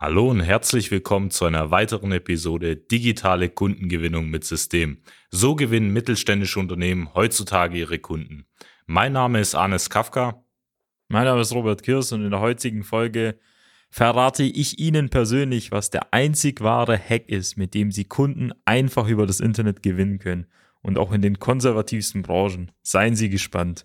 Hallo und herzlich willkommen zu einer weiteren Episode Digitale Kundengewinnung mit System. So gewinnen mittelständische Unternehmen heutzutage ihre Kunden. Mein Name ist Arnes Kafka. Mein Name ist Robert Kirs und in der heutigen Folge verrate ich Ihnen persönlich, was der einzig wahre Hack ist, mit dem Sie Kunden einfach über das Internet gewinnen können. Und auch in den konservativsten Branchen. Seien Sie gespannt.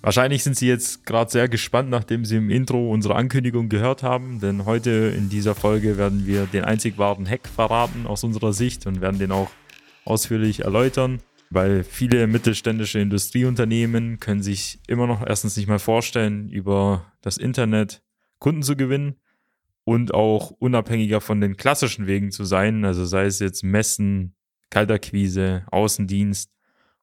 Wahrscheinlich sind Sie jetzt gerade sehr gespannt, nachdem Sie im Intro unsere Ankündigung gehört haben, denn heute in dieser Folge werden wir den einzig wahren Hack verraten aus unserer Sicht und werden den auch ausführlich erläutern, weil viele mittelständische Industrieunternehmen können sich immer noch erstens nicht mal vorstellen, über das Internet Kunden zu gewinnen und auch unabhängiger von den klassischen Wegen zu sein, also sei es jetzt Messen, Kalterquise, Außendienst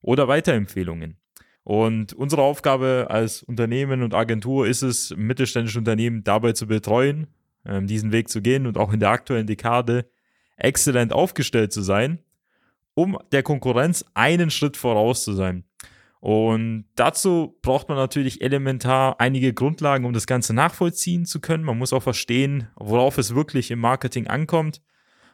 oder Weiterempfehlungen. Und unsere Aufgabe als Unternehmen und Agentur ist es, mittelständische Unternehmen dabei zu betreuen, ähm, diesen Weg zu gehen und auch in der aktuellen Dekade exzellent aufgestellt zu sein, um der Konkurrenz einen Schritt voraus zu sein. Und dazu braucht man natürlich elementar einige Grundlagen, um das Ganze nachvollziehen zu können. Man muss auch verstehen, worauf es wirklich im Marketing ankommt.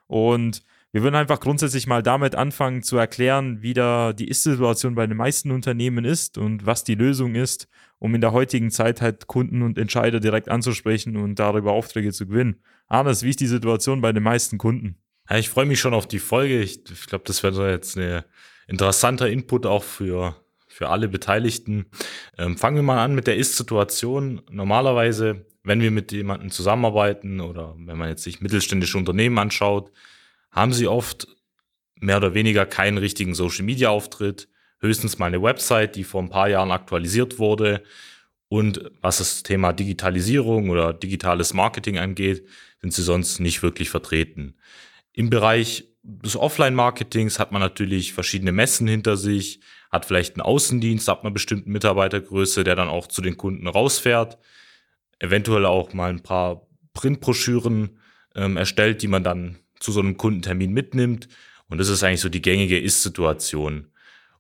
Und wir würden einfach grundsätzlich mal damit anfangen zu erklären, wie da die Ist-Situation bei den meisten Unternehmen ist und was die Lösung ist, um in der heutigen Zeit halt Kunden und Entscheider direkt anzusprechen und darüber Aufträge zu gewinnen. Arnes, wie ist die Situation bei den meisten Kunden? Ja, ich freue mich schon auf die Folge. Ich, ich glaube, das wäre jetzt ein interessanter Input auch für, für alle Beteiligten. Ähm, fangen wir mal an mit der Ist-Situation. Normalerweise, wenn wir mit jemandem zusammenarbeiten oder wenn man jetzt sich mittelständische Unternehmen anschaut, haben sie oft mehr oder weniger keinen richtigen Social-Media-Auftritt, höchstens mal eine Website, die vor ein paar Jahren aktualisiert wurde. Und was das Thema Digitalisierung oder digitales Marketing angeht, sind sie sonst nicht wirklich vertreten. Im Bereich des Offline-Marketings hat man natürlich verschiedene Messen hinter sich, hat vielleicht einen Außendienst ab einer bestimmten Mitarbeitergröße, der dann auch zu den Kunden rausfährt, eventuell auch mal ein paar Printbroschüren ähm, erstellt, die man dann zu so einem Kundentermin mitnimmt. Und das ist eigentlich so die gängige Ist-Situation.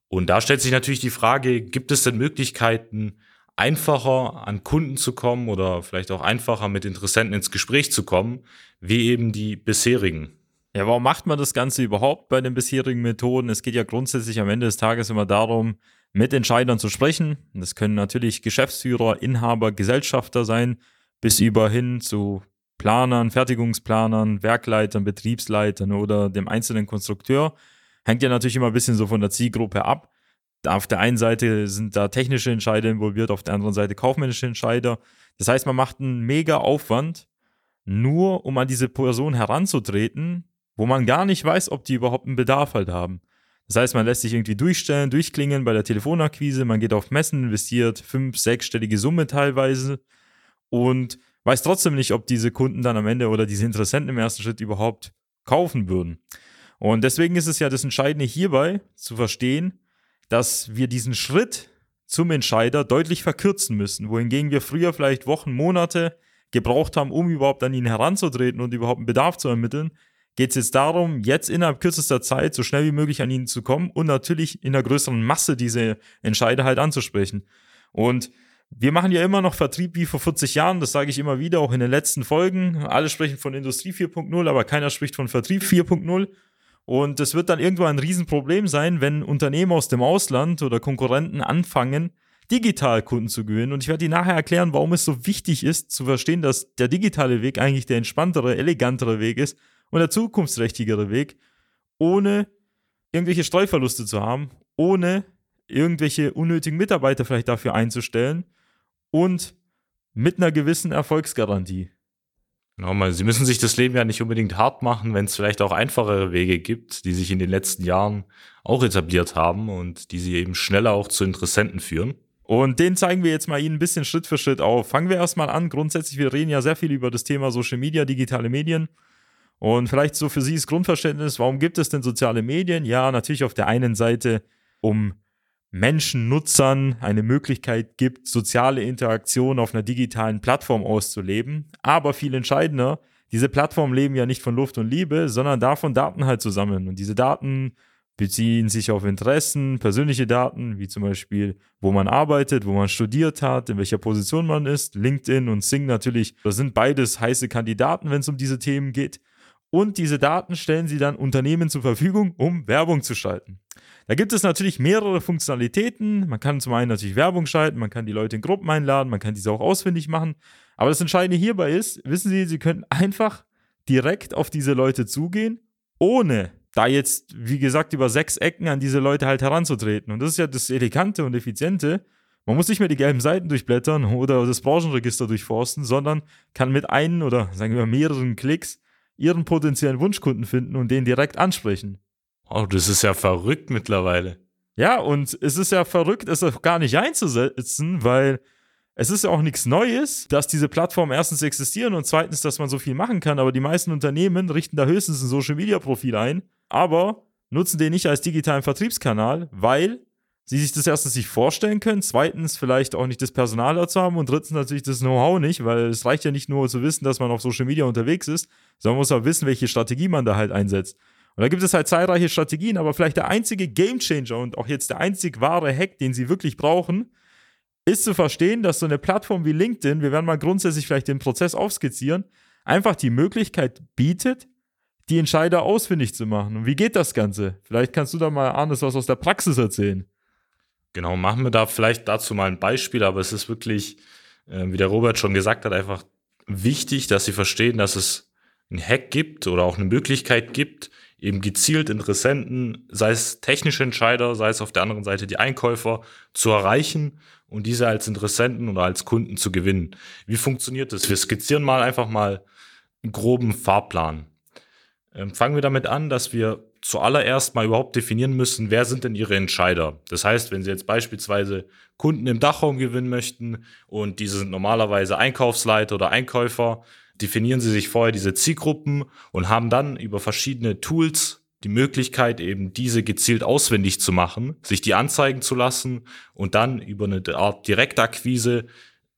Und da stellt sich natürlich die Frage, gibt es denn Möglichkeiten, einfacher an Kunden zu kommen oder vielleicht auch einfacher mit Interessenten ins Gespräch zu kommen, wie eben die bisherigen? Ja, warum macht man das Ganze überhaupt bei den bisherigen Methoden? Es geht ja grundsätzlich am Ende des Tages immer darum, mit Entscheidern zu sprechen. Das können natürlich Geschäftsführer, Inhaber, Gesellschafter sein, bis über hin zu Planern, Fertigungsplanern, Werkleitern, Betriebsleitern oder dem einzelnen Konstrukteur. Hängt ja natürlich immer ein bisschen so von der Zielgruppe ab. Auf der einen Seite sind da technische Entscheider involviert, auf der anderen Seite kaufmännische Entscheider. Das heißt, man macht einen mega Aufwand, nur um an diese Person heranzutreten, wo man gar nicht weiß, ob die überhaupt einen Bedarf halt haben. Das heißt, man lässt sich irgendwie durchstellen, durchklingen bei der Telefonakquise, man geht auf Messen, investiert fünf, sechsstellige Summe teilweise und weiß trotzdem nicht, ob diese Kunden dann am Ende oder diese Interessenten im ersten Schritt überhaupt kaufen würden. Und deswegen ist es ja das Entscheidende hierbei zu verstehen, dass wir diesen Schritt zum Entscheider deutlich verkürzen müssen, wohingegen wir früher vielleicht Wochen, Monate gebraucht haben, um überhaupt an ihn heranzutreten und überhaupt einen Bedarf zu ermitteln, geht es jetzt darum, jetzt innerhalb kürzester Zeit so schnell wie möglich an ihn zu kommen und natürlich in einer größeren Masse diese Entscheider halt anzusprechen. Und wir machen ja immer noch Vertrieb wie vor 40 Jahren, das sage ich immer wieder, auch in den letzten Folgen. Alle sprechen von Industrie 4.0, aber keiner spricht von Vertrieb 4.0. Und es wird dann irgendwann ein Riesenproblem sein, wenn Unternehmen aus dem Ausland oder Konkurrenten anfangen, digital Kunden zu gewinnen. Und ich werde Ihnen nachher erklären, warum es so wichtig ist, zu verstehen, dass der digitale Weg eigentlich der entspanntere, elegantere Weg ist und der zukunftsträchtigere Weg, ohne irgendwelche Streuverluste zu haben, ohne irgendwelche unnötigen Mitarbeiter vielleicht dafür einzustellen und mit einer gewissen Erfolgsgarantie. Genau, Sie müssen sich das Leben ja nicht unbedingt hart machen, wenn es vielleicht auch einfachere Wege gibt, die sich in den letzten Jahren auch etabliert haben und die Sie eben schneller auch zu Interessenten führen. Und den zeigen wir jetzt mal Ihnen ein bisschen Schritt für Schritt auf. Fangen wir erstmal an. Grundsätzlich, wir reden ja sehr viel über das Thema Social Media, digitale Medien. Und vielleicht so für Sie das Grundverständnis, warum gibt es denn soziale Medien? Ja, natürlich auf der einen Seite, um Menschen, Nutzern eine Möglichkeit gibt, soziale Interaktion auf einer digitalen Plattform auszuleben. Aber viel entscheidender, diese Plattformen leben ja nicht von Luft und Liebe, sondern davon Daten halt zu sammeln. Und diese Daten beziehen sich auf Interessen, persönliche Daten, wie zum Beispiel, wo man arbeitet, wo man studiert hat, in welcher Position man ist. LinkedIn und Sing natürlich, das sind beides heiße Kandidaten, wenn es um diese Themen geht. Und diese Daten stellen sie dann Unternehmen zur Verfügung, um Werbung zu schalten. Da gibt es natürlich mehrere Funktionalitäten. Man kann zum einen natürlich Werbung schalten, man kann die Leute in Gruppen einladen, man kann diese auch ausfindig machen. Aber das Entscheidende hierbei ist, wissen Sie, Sie können einfach direkt auf diese Leute zugehen, ohne da jetzt, wie gesagt, über sechs Ecken an diese Leute halt heranzutreten. Und das ist ja das Elegante und Effiziente. Man muss nicht mehr die gelben Seiten durchblättern oder das Branchenregister durchforsten, sondern kann mit einem oder sagen wir mehreren Klicks ihren potenziellen Wunschkunden finden und den direkt ansprechen. Oh, das ist ja verrückt mittlerweile. Ja, und es ist ja verrückt, es auch gar nicht einzusetzen, weil es ist ja auch nichts Neues, dass diese Plattformen erstens existieren und zweitens, dass man so viel machen kann. Aber die meisten Unternehmen richten da höchstens ein Social Media Profil ein, aber nutzen den nicht als digitalen Vertriebskanal, weil sie sich das erstens nicht vorstellen können, zweitens vielleicht auch nicht das Personal dazu haben und drittens natürlich das Know-how nicht, weil es reicht ja nicht nur zu wissen, dass man auf Social Media unterwegs ist, sondern man muss auch wissen, welche Strategie man da halt einsetzt. Und da gibt es halt zahlreiche Strategien, aber vielleicht der einzige Gamechanger und auch jetzt der einzig wahre Hack, den sie wirklich brauchen, ist zu verstehen, dass so eine Plattform wie LinkedIn, wir werden mal grundsätzlich vielleicht den Prozess aufskizzieren, einfach die Möglichkeit bietet, die Entscheider ausfindig zu machen. Und wie geht das Ganze? Vielleicht kannst du da mal, Arnes, was aus der Praxis erzählen. Genau, machen wir da vielleicht dazu mal ein Beispiel, aber es ist wirklich, äh, wie der Robert schon gesagt hat, einfach wichtig, dass sie verstehen, dass es einen Hack gibt oder auch eine Möglichkeit gibt, eben gezielt Interessenten, sei es technische Entscheider, sei es auf der anderen Seite die Einkäufer, zu erreichen und diese als Interessenten oder als Kunden zu gewinnen. Wie funktioniert das? Wir skizzieren mal einfach mal einen groben Fahrplan. Ähm, fangen wir damit an, dass wir zuallererst mal überhaupt definieren müssen, wer sind denn Ihre Entscheider. Das heißt, wenn Sie jetzt beispielsweise Kunden im Dachraum gewinnen möchten und diese sind normalerweise Einkaufsleiter oder Einkäufer, definieren Sie sich vorher diese Zielgruppen und haben dann über verschiedene Tools die Möglichkeit, eben diese gezielt auswendig zu machen, sich die anzeigen zu lassen und dann über eine Art Direktakquise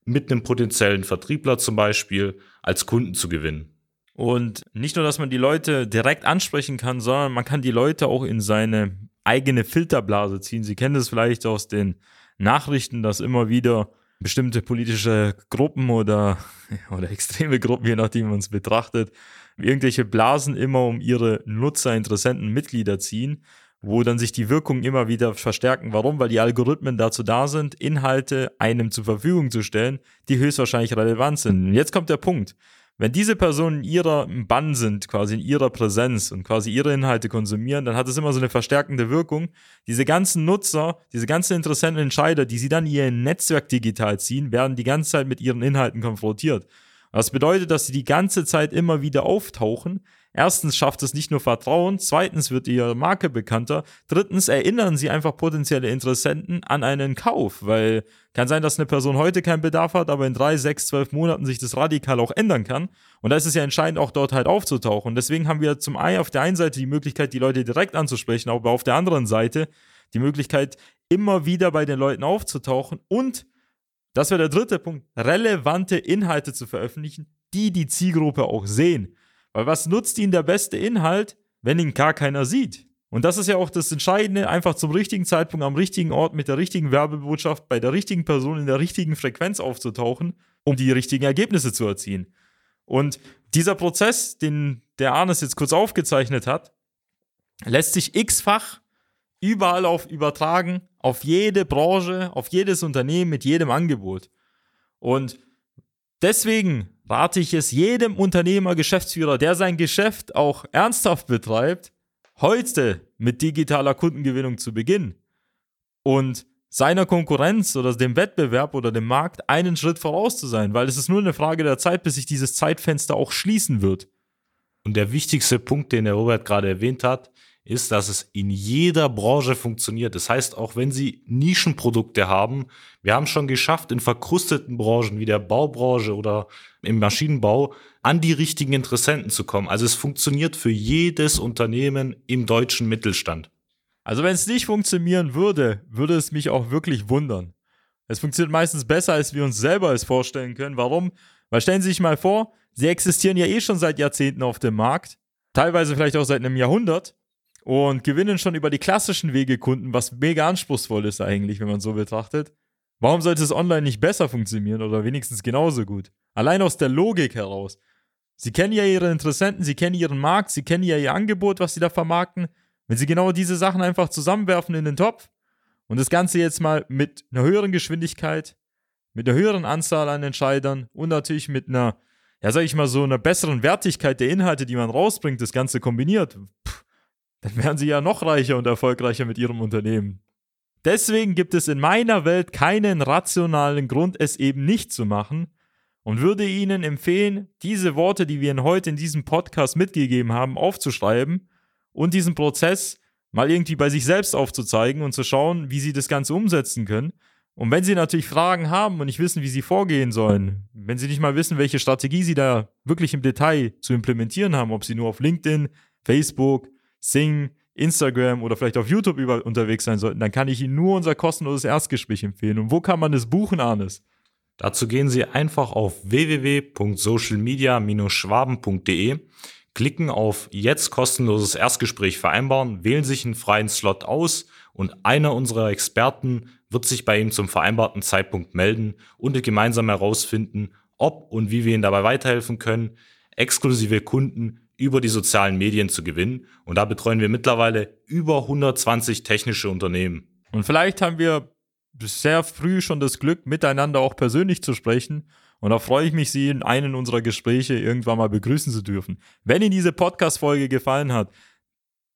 mit einem potenziellen Vertriebler zum Beispiel als Kunden zu gewinnen. Und nicht nur, dass man die Leute direkt ansprechen kann, sondern man kann die Leute auch in seine eigene Filterblase ziehen. Sie kennen das vielleicht aus den Nachrichten, dass immer wieder bestimmte politische Gruppen oder, oder extreme Gruppen, je nachdem man es betrachtet, irgendwelche Blasen immer um ihre Nutzer, Interessenten, Mitglieder ziehen, wo dann sich die Wirkungen immer wieder verstärken. Warum? Weil die Algorithmen dazu da sind, Inhalte einem zur Verfügung zu stellen, die höchstwahrscheinlich relevant sind. Und jetzt kommt der Punkt. Wenn diese Personen in ihrer Bann sind, quasi in ihrer Präsenz und quasi ihre Inhalte konsumieren, dann hat es immer so eine verstärkende Wirkung. Diese ganzen Nutzer, diese ganzen interessanten Entscheider, die sie dann ihr Netzwerk digital ziehen, werden die ganze Zeit mit ihren Inhalten konfrontiert. Das bedeutet, dass sie die ganze Zeit immer wieder auftauchen, Erstens schafft es nicht nur Vertrauen, zweitens wird ihre Marke bekannter, drittens erinnern sie einfach potenzielle Interessenten an einen Kauf, weil kann sein, dass eine Person heute keinen Bedarf hat, aber in drei, sechs, zwölf Monaten sich das radikal auch ändern kann. Und da ist es ja entscheidend, auch dort halt aufzutauchen. Deswegen haben wir zum einen auf der einen Seite die Möglichkeit, die Leute direkt anzusprechen, aber auf der anderen Seite die Möglichkeit, immer wieder bei den Leuten aufzutauchen und das wäre der dritte Punkt, relevante Inhalte zu veröffentlichen, die die Zielgruppe auch sehen. Weil was nutzt ihnen der beste Inhalt, wenn ihn gar keiner sieht? Und das ist ja auch das Entscheidende, einfach zum richtigen Zeitpunkt am richtigen Ort mit der richtigen Werbebotschaft bei der richtigen Person in der richtigen Frequenz aufzutauchen, um die richtigen Ergebnisse zu erzielen. Und dieser Prozess, den der Arnes jetzt kurz aufgezeichnet hat, lässt sich x-fach überall auf übertragen, auf jede Branche, auf jedes Unternehmen mit jedem Angebot. Und deswegen rate ich es jedem Unternehmer, Geschäftsführer, der sein Geschäft auch ernsthaft betreibt, heute mit digitaler Kundengewinnung zu beginnen und seiner Konkurrenz oder dem Wettbewerb oder dem Markt einen Schritt voraus zu sein, weil es ist nur eine Frage der Zeit, bis sich dieses Zeitfenster auch schließen wird. Und der wichtigste Punkt, den der Robert gerade erwähnt hat, ist, dass es in jeder Branche funktioniert. Das heißt, auch wenn Sie Nischenprodukte haben, wir haben schon geschafft, in verkrusteten Branchen wie der Baubranche oder im Maschinenbau an die richtigen Interessenten zu kommen. Also es funktioniert für jedes Unternehmen im deutschen Mittelstand. Also wenn es nicht funktionieren würde, würde es mich auch wirklich wundern. Es funktioniert meistens besser, als wir uns selber es vorstellen können. Warum? Weil stellen Sie sich mal vor, Sie existieren ja eh schon seit Jahrzehnten auf dem Markt, teilweise vielleicht auch seit einem Jahrhundert und gewinnen schon über die klassischen Wege Kunden, was mega anspruchsvoll ist eigentlich, wenn man so betrachtet. Warum sollte es online nicht besser funktionieren oder wenigstens genauso gut? Allein aus der Logik heraus. Sie kennen ja ihre Interessenten, sie kennen ihren Markt, sie kennen ja ihr Angebot, was sie da vermarkten. Wenn sie genau diese Sachen einfach zusammenwerfen in den Topf und das Ganze jetzt mal mit einer höheren Geschwindigkeit, mit einer höheren Anzahl an Entscheidern und natürlich mit einer, ja, sag ich mal, so einer besseren Wertigkeit der Inhalte, die man rausbringt, das Ganze kombiniert, pff, dann wären sie ja noch reicher und erfolgreicher mit ihrem Unternehmen. Deswegen gibt es in meiner Welt keinen rationalen Grund, es eben nicht zu machen und würde Ihnen empfehlen, diese Worte, die wir Ihnen heute in diesem Podcast mitgegeben haben, aufzuschreiben und diesen Prozess mal irgendwie bei sich selbst aufzuzeigen und zu schauen, wie Sie das Ganze umsetzen können. Und wenn Sie natürlich Fragen haben und nicht wissen, wie Sie vorgehen sollen, wenn Sie nicht mal wissen, welche Strategie Sie da wirklich im Detail zu implementieren haben, ob Sie nur auf LinkedIn, Facebook, Sing, Instagram oder vielleicht auf YouTube über, unterwegs sein sollten, dann kann ich Ihnen nur unser kostenloses Erstgespräch empfehlen. Und wo kann man es buchen, Arnes? Dazu gehen Sie einfach auf www.socialmedia-schwaben.de, klicken auf Jetzt kostenloses Erstgespräch vereinbaren, wählen sich einen freien Slot aus und einer unserer Experten wird sich bei Ihnen zum vereinbarten Zeitpunkt melden und gemeinsam herausfinden, ob und wie wir Ihnen dabei weiterhelfen können, exklusive Kunden über die sozialen Medien zu gewinnen. Und da betreuen wir mittlerweile über 120 technische Unternehmen. Und vielleicht haben wir sehr früh schon das Glück, miteinander auch persönlich zu sprechen. Und da freue ich mich, Sie in einem unserer Gespräche irgendwann mal begrüßen zu dürfen. Wenn Ihnen diese Podcast-Folge gefallen hat,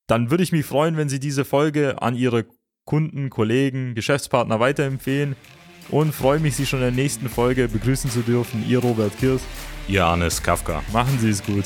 dann würde ich mich freuen, wenn Sie diese Folge an Ihre Kunden, Kollegen, Geschäftspartner weiterempfehlen und freue mich, Sie schon in der nächsten Folge begrüßen zu dürfen. Ihr Robert Kirs. Ihr Arnes Kafka. Machen Sie es gut.